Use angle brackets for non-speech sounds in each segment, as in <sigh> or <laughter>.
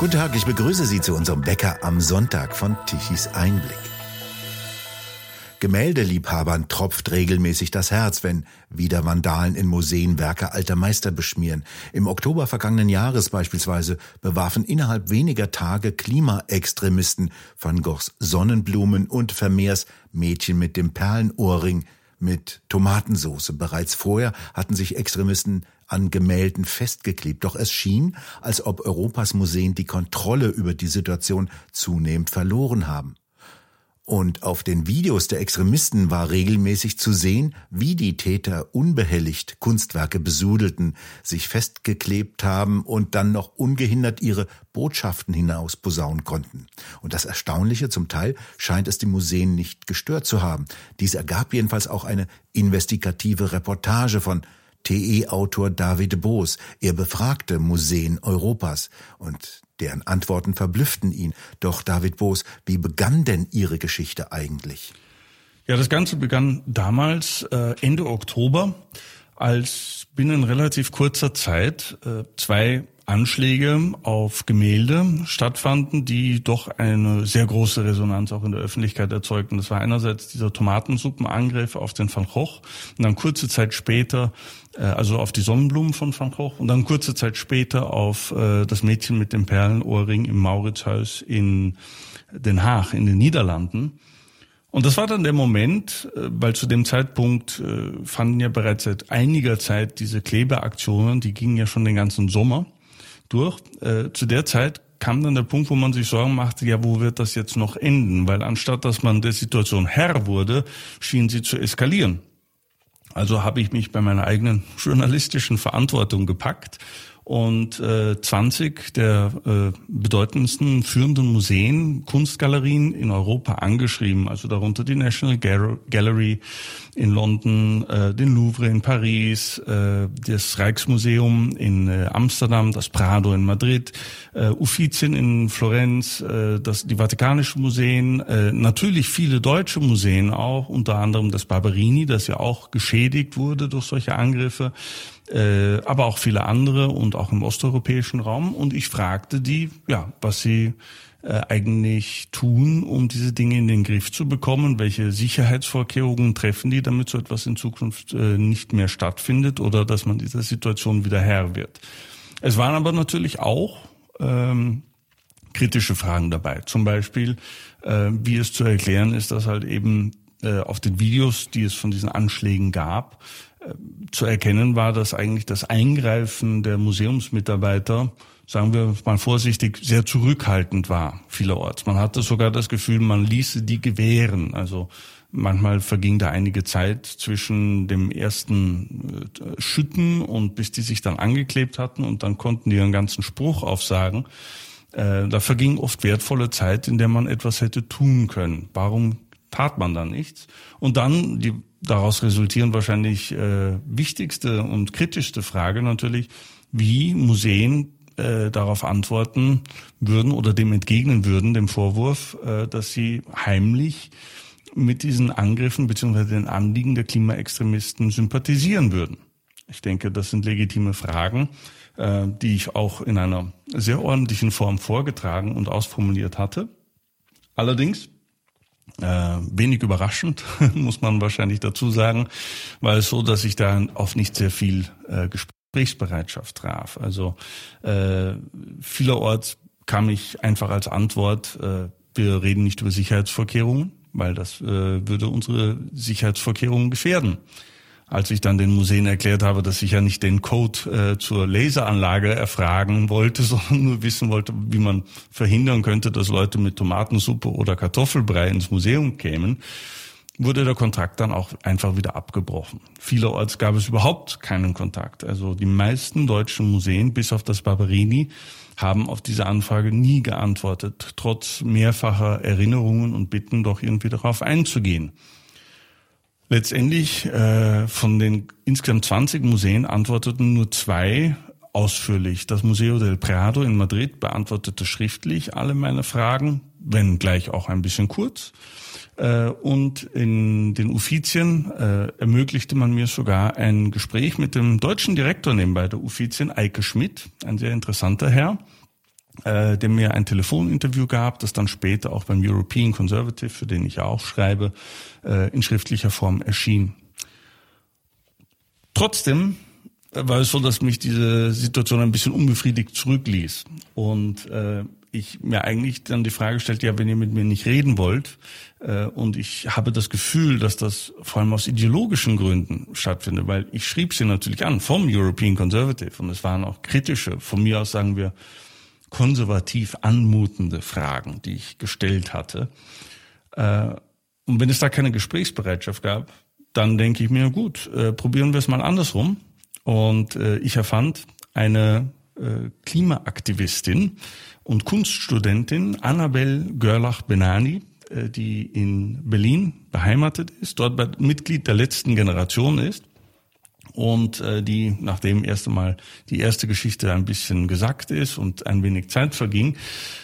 Guten Tag, ich begrüße Sie zu unserem Bäcker am Sonntag von Tichys Einblick. Gemäldeliebhabern tropft regelmäßig das Herz, wenn wieder Vandalen in Museen Werke alter Meister beschmieren. Im Oktober vergangenen Jahres beispielsweise bewarfen innerhalb weniger Tage Klimaextremisten Van Goghs Sonnenblumen und Vermeers Mädchen mit dem Perlenohrring mit Tomatensoße. Bereits vorher hatten sich Extremisten an Gemälden festgeklebt. Doch es schien, als ob Europas Museen die Kontrolle über die Situation zunehmend verloren haben. Und auf den Videos der Extremisten war regelmäßig zu sehen, wie die Täter unbehelligt Kunstwerke besudelten, sich festgeklebt haben und dann noch ungehindert ihre Botschaften hinaus posaunen konnten. Und das Erstaunliche zum Teil scheint es die Museen nicht gestört zu haben. Dies ergab jedenfalls auch eine investigative Reportage von TE-Autor David Boos. Er befragte Museen Europas und deren Antworten verblüfften ihn. Doch David Boos, wie begann denn Ihre Geschichte eigentlich? Ja, das Ganze begann damals äh, Ende Oktober, als binnen relativ kurzer Zeit äh, zwei Anschläge auf Gemälde stattfanden, die doch eine sehr große Resonanz auch in der Öffentlichkeit erzeugten. Das war einerseits dieser Tomatensuppenangriff auf den Van Gogh und dann kurze Zeit später, also auf die Sonnenblumen von Van Gogh und dann kurze Zeit später auf äh, das Mädchen mit dem Perlenohrring im Mauritshuis in Den Haag in den Niederlanden. Und das war dann der Moment, äh, weil zu dem Zeitpunkt fanden ja bereits seit einiger Zeit diese Klebeaktionen, die gingen ja schon den ganzen Sommer durch. Äh, zu der Zeit kam dann der Punkt, wo man sich Sorgen machte, ja, wo wird das jetzt noch enden? Weil anstatt dass man der Situation Herr wurde, schien sie zu eskalieren. Also habe ich mich bei meiner eigenen journalistischen Verantwortung gepackt und äh, 20 der äh, bedeutendsten führenden Museen, Kunstgalerien in Europa angeschrieben, also darunter die National Gallery in London, äh, den Louvre in Paris, äh, das Rijksmuseum in äh, Amsterdam, das Prado in Madrid, äh, Uffizien in Florenz, äh, das, die Vatikanischen Museen, äh, natürlich viele deutsche Museen auch, unter anderem das Barberini, das ja auch geschädigt wurde durch solche Angriffe äh, aber auch viele andere und auch im osteuropäischen Raum. Und ich fragte die, ja, was sie eigentlich tun, um diese Dinge in den Griff zu bekommen? Welche Sicherheitsvorkehrungen treffen die, damit so etwas in Zukunft äh, nicht mehr stattfindet oder dass man dieser Situation wieder Herr wird? Es waren aber natürlich auch ähm, kritische Fragen dabei. Zum Beispiel, äh, wie es zu erklären ist, dass halt eben äh, auf den Videos, die es von diesen Anschlägen gab, zu erkennen war, dass eigentlich das Eingreifen der Museumsmitarbeiter, sagen wir mal vorsichtig, sehr zurückhaltend war vielerorts. Man hatte sogar das Gefühl, man ließe die gewähren. Also manchmal verging da einige Zeit zwischen dem ersten äh, Schütten und bis die sich dann angeklebt hatten und dann konnten die ihren ganzen Spruch aufsagen. Äh, da verging oft wertvolle Zeit, in der man etwas hätte tun können. Warum tat man da nichts? Und dann die daraus resultieren wahrscheinlich äh, wichtigste und kritischste Frage natürlich, wie Museen äh, darauf antworten würden oder dem entgegnen würden, dem Vorwurf, äh, dass sie heimlich mit diesen Angriffen beziehungsweise den Anliegen der Klimaextremisten sympathisieren würden. Ich denke, das sind legitime Fragen, äh, die ich auch in einer sehr ordentlichen Form vorgetragen und ausformuliert hatte. Allerdings äh, wenig überraschend, <laughs> muss man wahrscheinlich dazu sagen, weil es so, dass ich da auf nicht sehr viel äh, Gesprächsbereitschaft traf. Also äh, vielerorts kam ich einfach als Antwort, äh, wir reden nicht über Sicherheitsvorkehrungen, weil das äh, würde unsere Sicherheitsvorkehrungen gefährden als ich dann den Museen erklärt habe, dass ich ja nicht den Code äh, zur Laseranlage erfragen wollte, <laughs> sondern nur wissen wollte, wie man verhindern könnte, dass Leute mit Tomatensuppe oder Kartoffelbrei ins Museum kämen, wurde der Kontakt dann auch einfach wieder abgebrochen. Vielerorts gab es überhaupt keinen Kontakt. Also die meisten deutschen Museen, bis auf das Barberini, haben auf diese Anfrage nie geantwortet, trotz mehrfacher Erinnerungen und Bitten, doch irgendwie darauf einzugehen. Letztendlich äh, von den insgesamt 20 Museen antworteten nur zwei ausführlich. Das Museo del Prado in Madrid beantwortete schriftlich alle meine Fragen, wenn gleich auch ein bisschen kurz. Äh, und in den Uffizien äh, ermöglichte man mir sogar ein Gespräch mit dem deutschen Direktor nebenbei der Uffizien, Eike Schmidt, ein sehr interessanter Herr, äh, der mir ein Telefoninterview gab, das dann später auch beim European Conservative, für den ich ja auch schreibe, äh, in schriftlicher Form erschien. Trotzdem war es so, dass mich diese Situation ein bisschen unbefriedigt zurückließ. Und äh, ich mir eigentlich dann die Frage stellte, ja, wenn ihr mit mir nicht reden wollt, äh, und ich habe das Gefühl, dass das vor allem aus ideologischen Gründen stattfindet, weil ich schrieb sie natürlich an vom European Conservative und es waren auch kritische, von mir aus sagen wir konservativ anmutende Fragen, die ich gestellt hatte. Äh, und wenn es da keine Gesprächsbereitschaft gab, dann denke ich mir, gut, äh, probieren wir es mal andersrum. Und äh, ich erfand eine Klimaaktivistin und Kunststudentin Annabel Görlach-Benani, äh, die in Berlin beheimatet ist, dort Mitglied der letzten Generation ist und äh, die, nachdem erst einmal die erste Geschichte ein bisschen gesackt ist und ein wenig Zeit verging,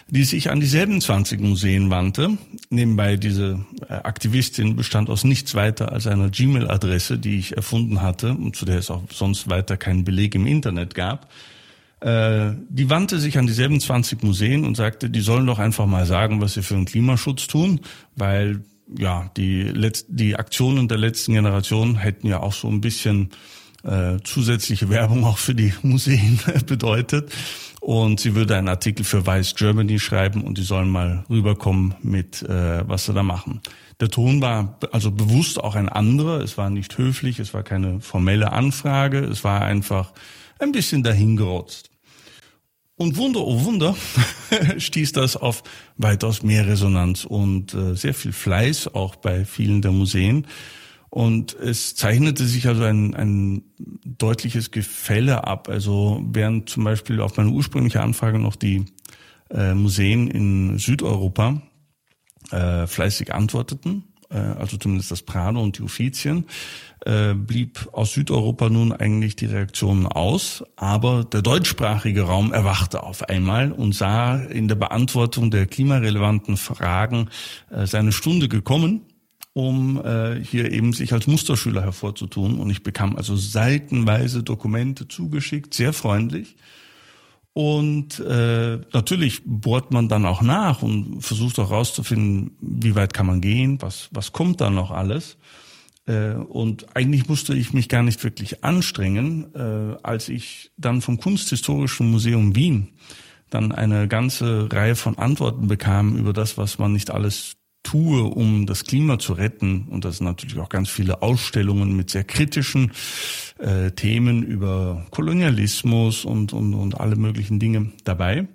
die sich an dieselben 20 Museen wandte. Nebenbei diese äh, Aktivistin bestand aus nichts weiter als einer Gmail-Adresse, die ich erfunden hatte und zu der es auch sonst weiter keinen Beleg im Internet gab. Äh, die wandte sich an dieselben 20 Museen und sagte, die sollen doch einfach mal sagen, was sie für den Klimaschutz tun, weil ja, die, Letz die Aktionen der letzten Generation hätten ja auch so ein bisschen äh, zusätzliche Werbung auch für die <laughs> Museen <laughs> bedeutet. Und sie würde einen Artikel für Weiß Germany schreiben und die sollen mal rüberkommen mit, äh, was sie da machen. Der Ton war also bewusst auch ein anderer. Es war nicht höflich, es war keine formelle Anfrage, es war einfach ein bisschen dahingerotzt. Und Wunder, oh Wunder, <laughs> stieß das auf weitaus mehr Resonanz und äh, sehr viel Fleiß auch bei vielen der Museen. Und es zeichnete sich also ein, ein deutliches Gefälle ab. Also während zum Beispiel auf meine ursprüngliche Anfrage noch die äh, Museen in Südeuropa äh, fleißig antworteten, also zumindest das Prado und die Uffizien, äh, blieb aus Südeuropa nun eigentlich die Reaktion aus, aber der deutschsprachige Raum erwachte auf einmal und sah in der Beantwortung der klimarelevanten Fragen äh, seine Stunde gekommen um äh, hier eben sich als Musterschüler hervorzutun. Und ich bekam also seitenweise Dokumente zugeschickt, sehr freundlich. Und äh, natürlich bohrt man dann auch nach und versucht auch rauszufinden, wie weit kann man gehen, was, was kommt da noch alles. Äh, und eigentlich musste ich mich gar nicht wirklich anstrengen, äh, als ich dann vom Kunsthistorischen Museum Wien dann eine ganze Reihe von Antworten bekam über das, was man nicht alles tue, um das Klima zu retten. Und das sind natürlich auch ganz viele Ausstellungen mit sehr kritischen äh, Themen über Kolonialismus und, und, und alle möglichen Dinge dabei,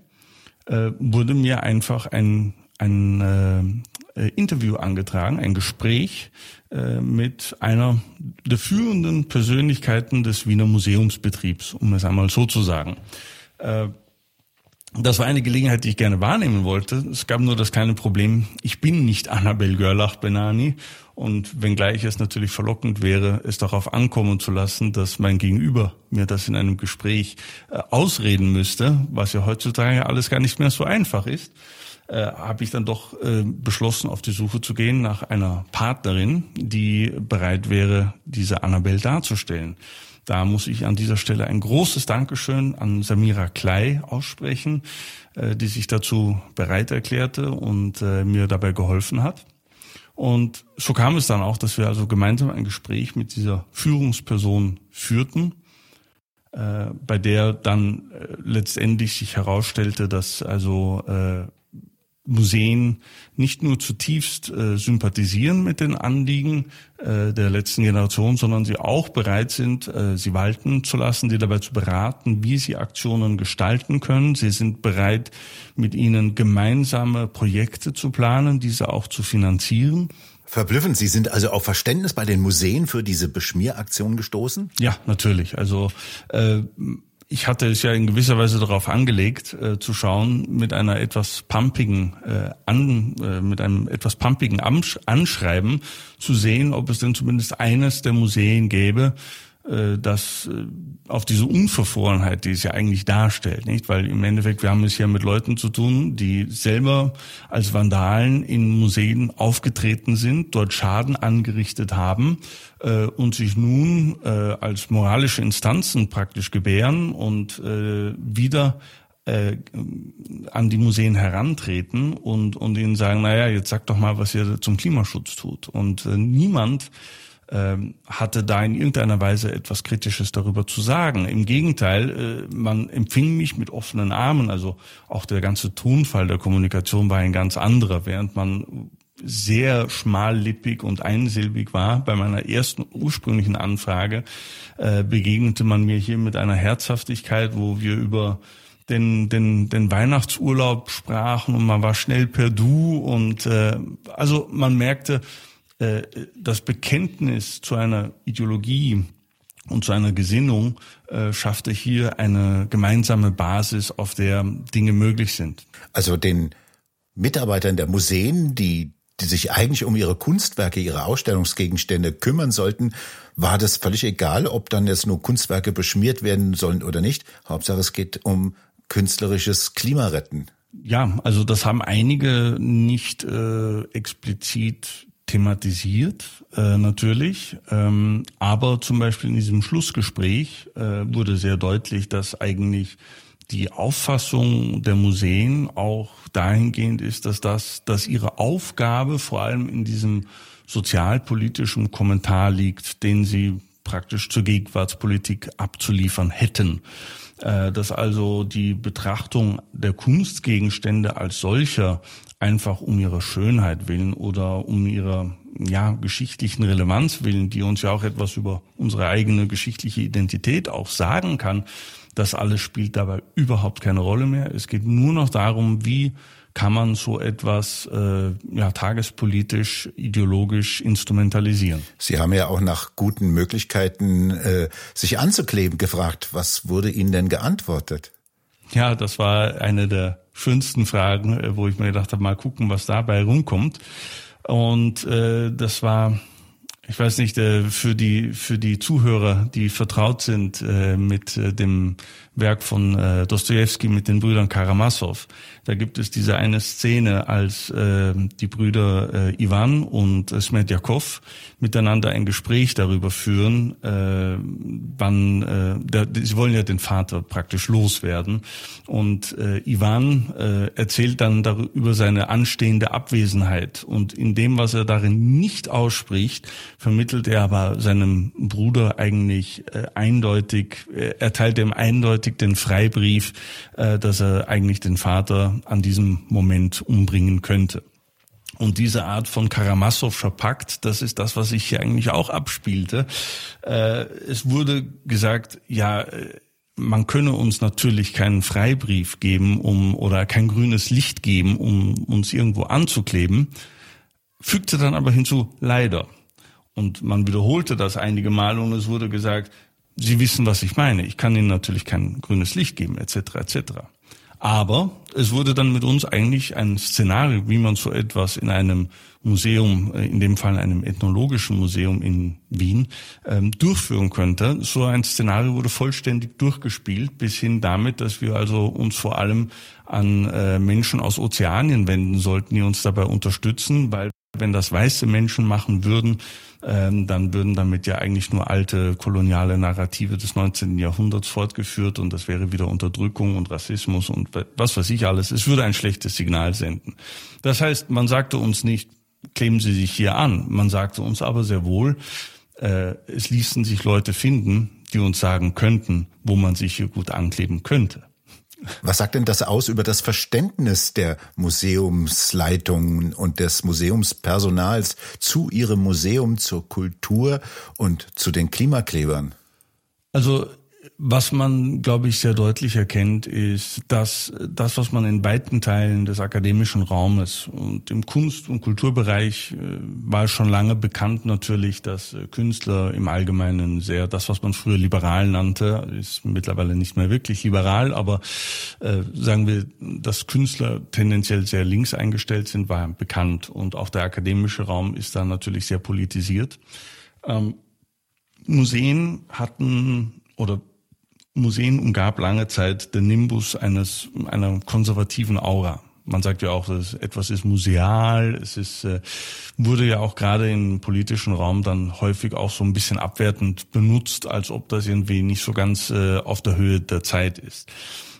äh, wurde mir einfach ein, ein äh, Interview angetragen, ein Gespräch äh, mit einer der führenden Persönlichkeiten des Wiener Museumsbetriebs, um es einmal so zu sagen. Äh, das war eine Gelegenheit, die ich gerne wahrnehmen wollte. Es gab nur das kleine Problem, ich bin nicht Annabel Görlach-Benani. Und wenngleich es natürlich verlockend wäre, es darauf ankommen zu lassen, dass mein Gegenüber mir das in einem Gespräch äh, ausreden müsste, was ja heutzutage alles gar nicht mehr so einfach ist, äh, habe ich dann doch äh, beschlossen, auf die Suche zu gehen nach einer Partnerin, die bereit wäre, diese Annabel darzustellen. Da muss ich an dieser Stelle ein großes Dankeschön an Samira Klei aussprechen, äh, die sich dazu bereit erklärte und äh, mir dabei geholfen hat. Und so kam es dann auch, dass wir also gemeinsam ein Gespräch mit dieser Führungsperson führten, äh, bei der dann letztendlich sich herausstellte, dass also Museen nicht nur zutiefst äh, sympathisieren mit den Anliegen äh, der letzten Generation, sondern sie auch bereit sind, äh, sie walten zu lassen, die dabei zu beraten, wie sie Aktionen gestalten können. Sie sind bereit, mit ihnen gemeinsame Projekte zu planen, diese auch zu finanzieren. Verblüffend. Sie sind also auf Verständnis bei den Museen für diese Beschmieraktion gestoßen? Ja, natürlich. Also äh, ich hatte es ja in gewisser Weise darauf angelegt, äh, zu schauen, mit einer etwas pumpigen, äh, an, äh, mit einem etwas pumpigen Anschreiben zu sehen, ob es denn zumindest eines der Museen gäbe, das äh, auf diese Unverfrorenheit, die es ja eigentlich darstellt, nicht? Weil im Endeffekt, wir haben es ja mit Leuten zu tun, die selber als Vandalen in Museen aufgetreten sind, dort Schaden angerichtet haben äh, und sich nun äh, als moralische Instanzen praktisch gebären und äh, wieder äh, an die Museen herantreten und, und ihnen sagen, naja, jetzt sagt doch mal, was ihr zum Klimaschutz tut. Und äh, niemand ähm, hatte da in irgendeiner Weise etwas Kritisches darüber zu sagen. Im Gegenteil, äh, man empfing mich mit offenen Armen. Also auch der ganze Tonfall der Kommunikation war ein ganz anderer, während man sehr schmallippig und einsilbig war. Bei meiner ersten ursprünglichen Anfrage äh, begegnete man mir hier mit einer Herzhaftigkeit, wo wir über den, den, den Weihnachtsurlaub sprachen und man war schnell per Du und äh, also man merkte, äh, das Bekenntnis zu einer Ideologie und zu einer Gesinnung äh, schaffte hier eine gemeinsame Basis, auf der Dinge möglich sind. Also den Mitarbeitern der Museen, die die sich eigentlich um ihre Kunstwerke, ihre Ausstellungsgegenstände kümmern sollten, war das völlig egal, ob dann jetzt nur Kunstwerke beschmiert werden sollen oder nicht. Hauptsache es geht um künstlerisches Klimaretten. Ja, also das haben einige nicht äh, explizit thematisiert, äh, natürlich. Ähm, aber zum Beispiel in diesem Schlussgespräch äh, wurde sehr deutlich, dass eigentlich die Auffassung der Museen auch dahingehend ist, dass das, dass ihre Aufgabe vor allem in diesem sozialpolitischen Kommentar liegt, den sie praktisch zur Gegenwartspolitik abzuliefern hätten. Äh, dass also die Betrachtung der Kunstgegenstände als solcher einfach um ihrer Schönheit willen oder um ihrer ja, geschichtlichen Relevanz willen, die uns ja auch etwas über unsere eigene geschichtliche Identität auch sagen kann, das alles spielt dabei überhaupt keine Rolle mehr. Es geht nur noch darum, wie kann man so etwas äh, ja, tagespolitisch, ideologisch instrumentalisieren. Sie haben ja auch nach guten Möglichkeiten, äh, sich anzukleben, gefragt. Was wurde Ihnen denn geantwortet? Ja, das war eine der schönsten Fragen, äh, wo ich mir gedacht habe, mal gucken, was dabei rumkommt. Und äh, das war ich weiß nicht, äh, für die, für die Zuhörer, die vertraut sind äh, mit äh, dem Werk von Dostoevsky mit den Brüdern Karamassow. Da gibt es diese eine Szene, als die Brüder Ivan und Smedjakov miteinander ein Gespräch darüber führen, wann sie wollen ja den Vater praktisch loswerden. Und Ivan äh, erzählt dann darüber seine anstehende Abwesenheit. Und in dem, was er darin nicht ausspricht, vermittelt er aber seinem Bruder eigentlich äh, eindeutig, äh, erteilt ihm eindeutig den Freibrief, äh, dass er eigentlich den Vater an diesem Moment umbringen könnte. Und diese Art von Karamassow Pakt, das ist das, was sich hier eigentlich auch abspielte. Äh, es wurde gesagt, ja, äh, man könne uns natürlich keinen Freibrief geben, um oder kein grünes Licht geben, um uns irgendwo anzukleben, fügte dann aber hinzu, leider. Und man wiederholte das einige Mal und es wurde gesagt, Sie wissen, was ich meine. Ich kann Ihnen natürlich kein grünes Licht geben, etc. etc. Aber es wurde dann mit uns eigentlich ein Szenario, wie man so etwas in einem Museum, äh, in dem Fall einem ethnologischen Museum in Wien, ähm, durchführen könnte. So ein Szenario wurde vollständig durchgespielt, bis hin damit, dass wir also uns vor allem an äh, Menschen aus Ozeanien wenden sollten, die uns dabei unterstützen, weil wenn das weiße Menschen machen würden, ähm, dann würden damit ja eigentlich nur alte koloniale Narrative des 19. Jahrhunderts fortgeführt und das wäre wieder Unterdrückung und Rassismus und was weiß ich alles. Es würde ein schlechtes Signal senden. Das heißt, man sagte uns nicht, kleben Sie sich hier an. Man sagte uns aber sehr wohl, äh, es ließen sich Leute finden, die uns sagen könnten, wo man sich hier gut ankleben könnte. Was sagt denn das aus über das Verständnis der Museumsleitungen und des Museumspersonals zu ihrem Museum, zur Kultur und zu den Klimaklebern? Also was man, glaube ich, sehr deutlich erkennt, ist, dass das, was man in weiten Teilen des akademischen Raumes und im Kunst- und Kulturbereich äh, war schon lange bekannt natürlich, dass äh, Künstler im Allgemeinen sehr, das, was man früher liberal nannte, ist mittlerweile nicht mehr wirklich liberal, aber äh, sagen wir, dass Künstler tendenziell sehr links eingestellt sind, war bekannt. Und auch der akademische Raum ist da natürlich sehr politisiert. Ähm, Museen hatten oder Museen umgab lange Zeit der Nimbus eines einer konservativen Aura. Man sagt ja auch, dass etwas ist museal. Es ist äh, wurde ja auch gerade im politischen Raum dann häufig auch so ein bisschen abwertend benutzt, als ob das irgendwie nicht so ganz äh, auf der Höhe der Zeit ist.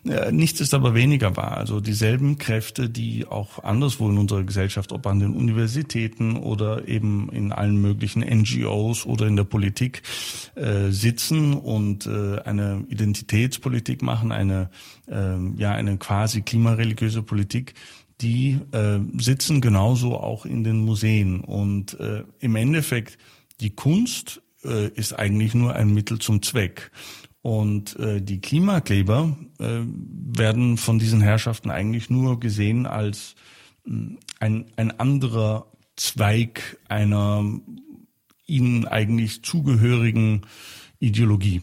Äh, nichts ist aber weniger wahr. Also dieselben Kräfte, die auch anderswo in unserer Gesellschaft, ob an den Universitäten oder eben in allen möglichen NGOs oder in der Politik äh, sitzen und äh, eine Identitätspolitik machen, eine äh, ja eine quasi klimareligiöse Politik, die äh, sitzen genauso auch in den Museen. Und äh, im Endeffekt, die Kunst äh, ist eigentlich nur ein Mittel zum Zweck. Und äh, die Klimakleber äh, werden von diesen Herrschaften eigentlich nur gesehen als mh, hm, ein, ein anderer Zweig einer ihnen eigentlich zugehörigen Ideologie.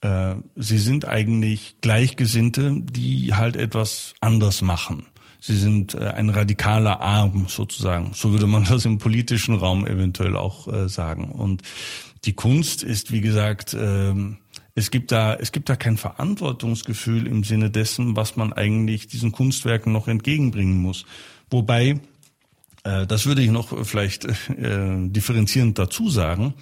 Äh, sie sind eigentlich Gleichgesinnte, die halt etwas anders machen. Sie sind äh, ein radikaler Arm sozusagen. So würde man <laughs> das im politischen Raum eventuell auch äh, sagen. Und die Kunst ist, wie gesagt, äh, es gibt da, es gibt da kein Verantwortungsgefühl im Sinne dessen, was man eigentlich diesen Kunstwerken noch entgegenbringen muss. Wobei, äh, das würde ich noch vielleicht äh, differenzierend dazu sagen.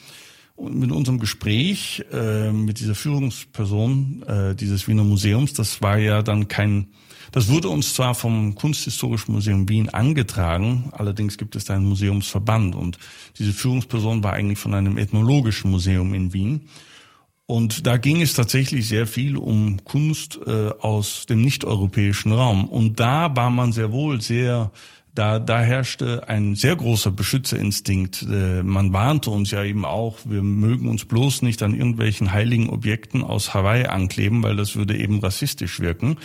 Und mit unserem Gespräch äh, mit dieser Führungsperson äh, dieses Wiener Museums, das war ja dann kein das wurde uns zwar vom Kunsthistorischen Museum Wien angetragen, allerdings gibt es da einen Museumsverband und diese Führungsperson war eigentlich von einem ethnologischen Museum in Wien. Und da ging es tatsächlich sehr viel um Kunst äh, aus dem nicht-europäischen Raum. Und da war man sehr wohl sehr da, da herrschte ein sehr großer Beschützerinstinkt. Äh, man warnte uns ja eben auch, wir mögen uns bloß nicht an irgendwelchen heiligen Objekten aus Hawaii ankleben, weil das würde eben rassistisch wirken.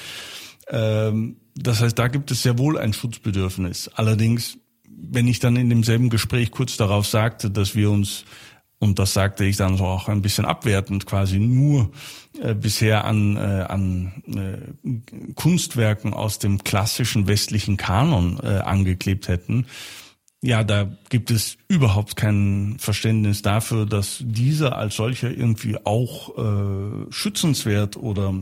Ähm, das heißt, da gibt es sehr wohl ein Schutzbedürfnis. Allerdings, wenn ich dann in demselben Gespräch kurz darauf sagte, dass wir uns und das sagte ich dann so auch ein bisschen abwertend, quasi nur äh, bisher an, äh, an äh, Kunstwerken aus dem klassischen westlichen Kanon äh, angeklebt hätten. Ja, da gibt es überhaupt kein Verständnis dafür, dass dieser als solcher irgendwie auch äh, schützenswert oder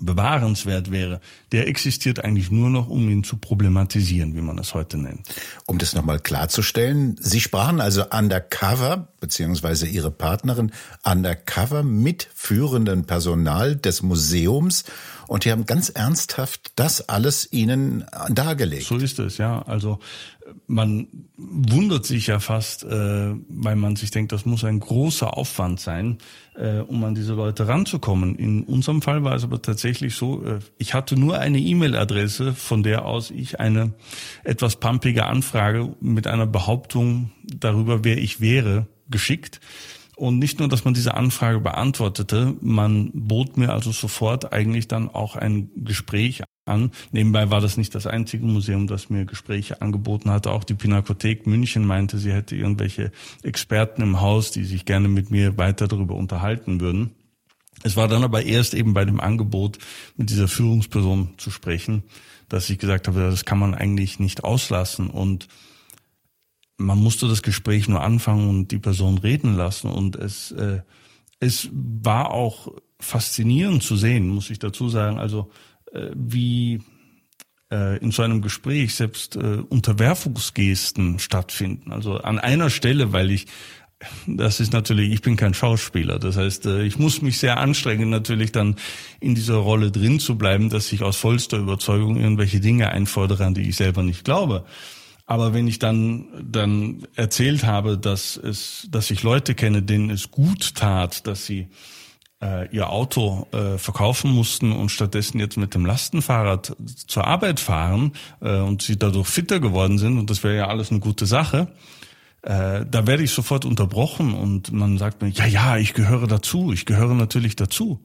bewahrenswert wäre, der existiert eigentlich nur noch, um ihn zu problematisieren, wie man das heute nennt. Um das nochmal klarzustellen, Sie sprachen also undercover, beziehungsweise Ihre Partnerin undercover mit führendem Personal des Museums und die haben ganz ernsthaft das alles Ihnen dargelegt. So ist es, ja. Also man wundert sich ja fast, äh, weil man sich denkt, das muss ein großer Aufwand sein, äh, um an diese Leute ranzukommen. In unserem Fall war es aber tatsächlich so, äh, ich hatte nur eine E-Mail-Adresse, von der aus ich eine etwas pumpige Anfrage mit einer Behauptung darüber, wer ich wäre, geschickt. Und nicht nur, dass man diese Anfrage beantwortete, man bot mir also sofort eigentlich dann auch ein Gespräch an. Nebenbei war das nicht das einzige Museum, das mir Gespräche angeboten hatte. Auch die Pinakothek München meinte, sie hätte irgendwelche Experten im Haus, die sich gerne mit mir weiter darüber unterhalten würden. Es war dann aber erst eben bei dem Angebot, mit dieser Führungsperson zu sprechen, dass ich gesagt habe, das kann man eigentlich nicht auslassen und man musste das Gespräch nur anfangen und die Person reden lassen und es äh, es war auch faszinierend zu sehen, muss ich dazu sagen. Also äh, wie äh, in so einem Gespräch selbst äh, Unterwerfungsgesten stattfinden. Also an einer Stelle, weil ich das ist natürlich, ich bin kein Schauspieler. Das heißt, ich muss mich sehr anstrengen, natürlich dann in dieser Rolle drin zu bleiben, dass ich aus vollster Überzeugung irgendwelche Dinge einfordere, an die ich selber nicht glaube. Aber wenn ich dann, dann erzählt habe, dass es, dass ich Leute kenne, denen es gut tat, dass sie äh, ihr Auto äh, verkaufen mussten und stattdessen jetzt mit dem Lastenfahrrad zur Arbeit fahren äh, und sie dadurch fitter geworden sind und das wäre ja alles eine gute Sache, äh, da werde ich sofort unterbrochen und man sagt mir, ja, ja, ich gehöre dazu, ich gehöre natürlich dazu.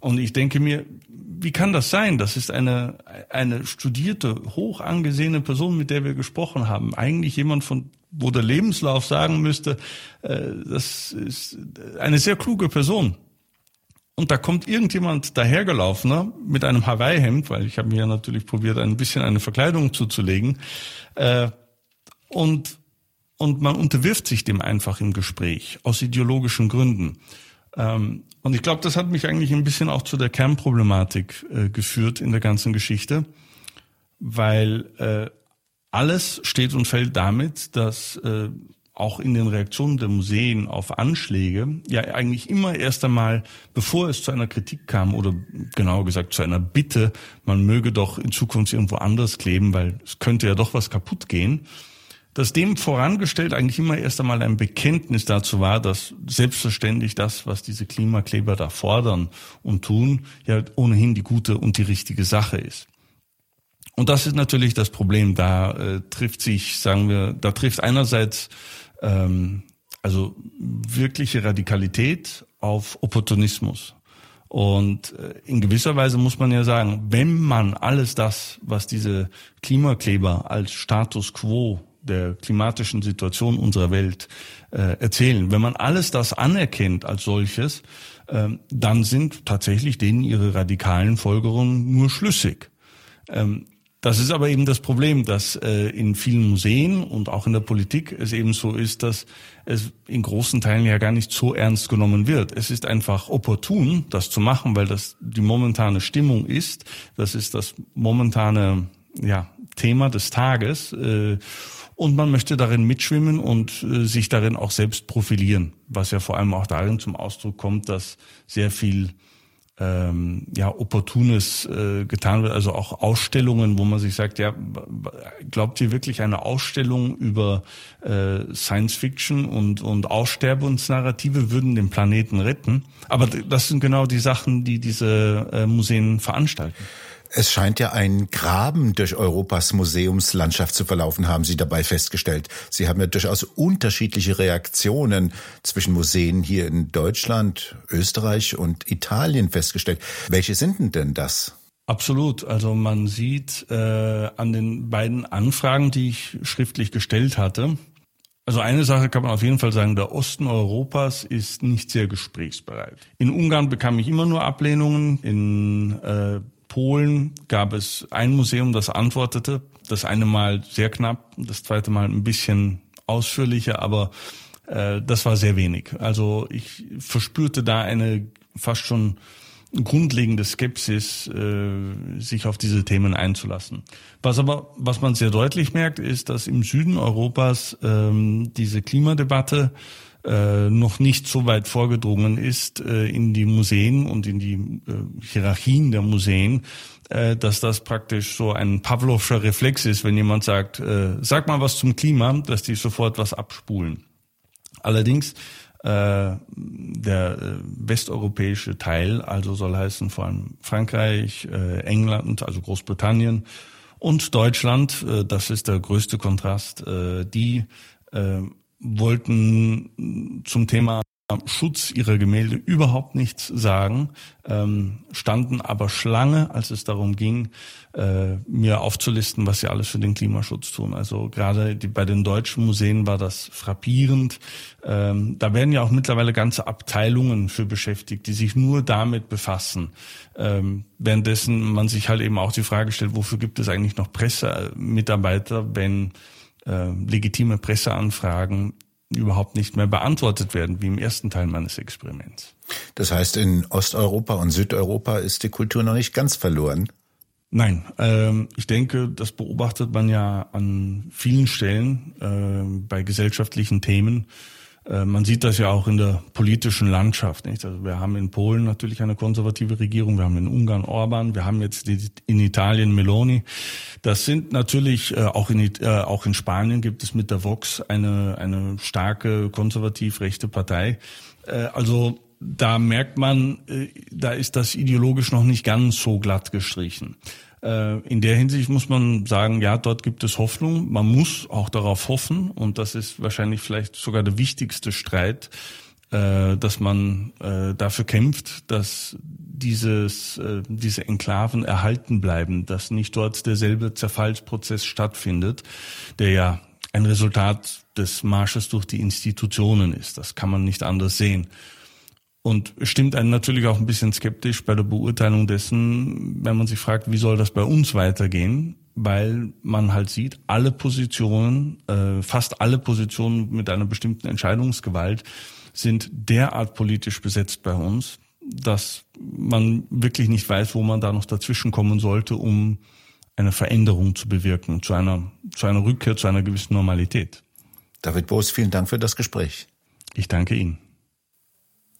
Und ich denke mir, wie kann das sein? Das ist eine, eine studierte, hoch angesehene Person, mit der wir gesprochen haben. Eigentlich jemand, von wo der Lebenslauf sagen müsste, äh, das ist eine sehr kluge Person. Und da kommt irgendjemand dahergelaufen mit einem Hawaii-Hemd, weil ich habe mir natürlich probiert, ein bisschen eine Verkleidung zuzulegen. Äh, und, und man unterwirft sich dem einfach im Gespräch, aus ideologischen Gründen. Ähm, und ich glaube, das hat mich eigentlich ein bisschen auch zu der Kernproblematik äh, geführt in der ganzen Geschichte, weil äh, alles steht und fällt damit, dass auch in den Reaktionen der Museen auf Anschläge ja eigentlich immer erst einmal, bevor es zu einer Kritik kam oder genauer gesagt zu einer Bitte, man möge doch in Zukunft irgendwo anders kleben, weil es könnte ja doch was kaputt gehen, dass dem vorangestellt eigentlich immer erst einmal ein Bekenntnis dazu war, dass selbstverständlich das, was diese Klimakleber da fordern und tun, ja ohnehin die gute und die richtige Sache ist. Und das ist natürlich das Problem. Da äh, trifft sich, sagen wir, da trifft einerseits ähm, also wirkliche Radikalität auf Opportunismus. Und äh, in gewisser Weise muss man ja sagen, wenn man alles das, was diese Klimakleber als Status quo der klimatischen Situation unserer Welt äh, erzählen, wenn man alles das anerkennt als solches, äh, dann sind tatsächlich denen ihre radikalen Folgerungen nur schlüssig. Ähm, das ist aber eben das Problem, dass äh, in vielen Museen und auch in der Politik es eben so ist, dass es in großen Teilen ja gar nicht so ernst genommen wird. Es ist einfach opportun, das zu machen, weil das die momentane Stimmung ist. Das ist das momentane ja, Thema des Tages. Äh, und man möchte darin mitschwimmen und äh, sich darin auch selbst profilieren, was ja vor allem auch darin zum Ausdruck kommt, dass sehr viel ähm, ja opportunes äh, getan wird, also auch Ausstellungen, wo man sich sagt, ja, glaubt ihr wirklich eine Ausstellung über äh, Science Fiction und und Aussterbensnarrative würden den Planeten retten? Aber das sind genau die Sachen, die diese äh, Museen veranstalten. Es scheint ja ein Graben durch Europas Museumslandschaft zu verlaufen, haben Sie dabei festgestellt. Sie haben ja durchaus unterschiedliche Reaktionen zwischen Museen hier in Deutschland, Österreich und Italien festgestellt. Welche sind denn das? Absolut. Also man sieht äh, an den beiden Anfragen, die ich schriftlich gestellt hatte, also eine Sache kann man auf jeden Fall sagen, der Osten Europas ist nicht sehr gesprächsbereit. In Ungarn bekam ich immer nur Ablehnungen, in äh, Polen gab es ein Museum, das antwortete. Das eine Mal sehr knapp, das zweite Mal ein bisschen ausführlicher, aber äh, das war sehr wenig. Also ich verspürte da eine fast schon grundlegende Skepsis, äh, sich auf diese Themen einzulassen. Was aber, was man sehr deutlich merkt, ist, dass im Süden Europas ähm, diese Klimadebatte äh, noch nicht so weit vorgedrungen ist äh, in die Museen und in die äh, Hierarchien der Museen, äh, dass das praktisch so ein Pavlovscher Reflex ist, wenn jemand sagt, äh, sag mal was zum Klima, dass die sofort was abspulen. Allerdings der westeuropäische Teil, also soll heißen vor allem Frankreich, England, also Großbritannien und Deutschland, das ist der größte Kontrast, die wollten zum Thema Schutz ihrer Gemälde überhaupt nichts sagen, ähm, standen aber Schlange, als es darum ging, äh, mir aufzulisten, was sie alles für den Klimaschutz tun. Also gerade die, bei den deutschen Museen war das frappierend. Ähm, da werden ja auch mittlerweile ganze Abteilungen für beschäftigt, die sich nur damit befassen. Ähm, währenddessen man sich halt eben auch die Frage stellt, wofür gibt es eigentlich noch Pressemitarbeiter, wenn äh, legitime Presseanfragen überhaupt nicht mehr beantwortet werden, wie im ersten Teil meines Experiments. Das heißt, in Osteuropa und Südeuropa ist die Kultur noch nicht ganz verloren? Nein, ähm, ich denke, das beobachtet man ja an vielen Stellen äh, bei gesellschaftlichen Themen. Äh, man sieht das ja auch in der politischen Landschaft. Nicht? Also wir haben in Polen natürlich eine konservative Regierung, wir haben in Ungarn Orban, wir haben jetzt in Italien Meloni. Das sind natürlich äh, auch in äh, auch in Spanien gibt es mit der Vox eine eine starke konservativ rechte Partei. Also da merkt man, da ist das ideologisch noch nicht ganz so glatt gestrichen. Äh, in der Hinsicht muss man sagen, ja, dort gibt es Hoffnung. Man muss auch darauf hoffen und das ist wahrscheinlich vielleicht sogar der wichtigste Streit, äh, dass man äh, dafür kämpft, dass dieses, diese Enklaven erhalten bleiben, dass nicht dort derselbe Zerfallsprozess stattfindet, der ja ein Resultat des Marsches durch die Institutionen ist. Das kann man nicht anders sehen. Und stimmt einen natürlich auch ein bisschen skeptisch bei der Beurteilung dessen, wenn man sich fragt, wie soll das bei uns weitergehen? Weil man halt sieht, alle Positionen, äh, fast alle Positionen mit einer bestimmten Entscheidungsgewalt sind derart politisch besetzt bei uns, dass man wirklich nicht weiß, wo man da noch dazwischen kommen sollte, um eine Veränderung zu bewirken, zu einer, zu einer Rückkehr zu einer gewissen Normalität. David Boos, vielen Dank für das Gespräch. Ich danke Ihnen.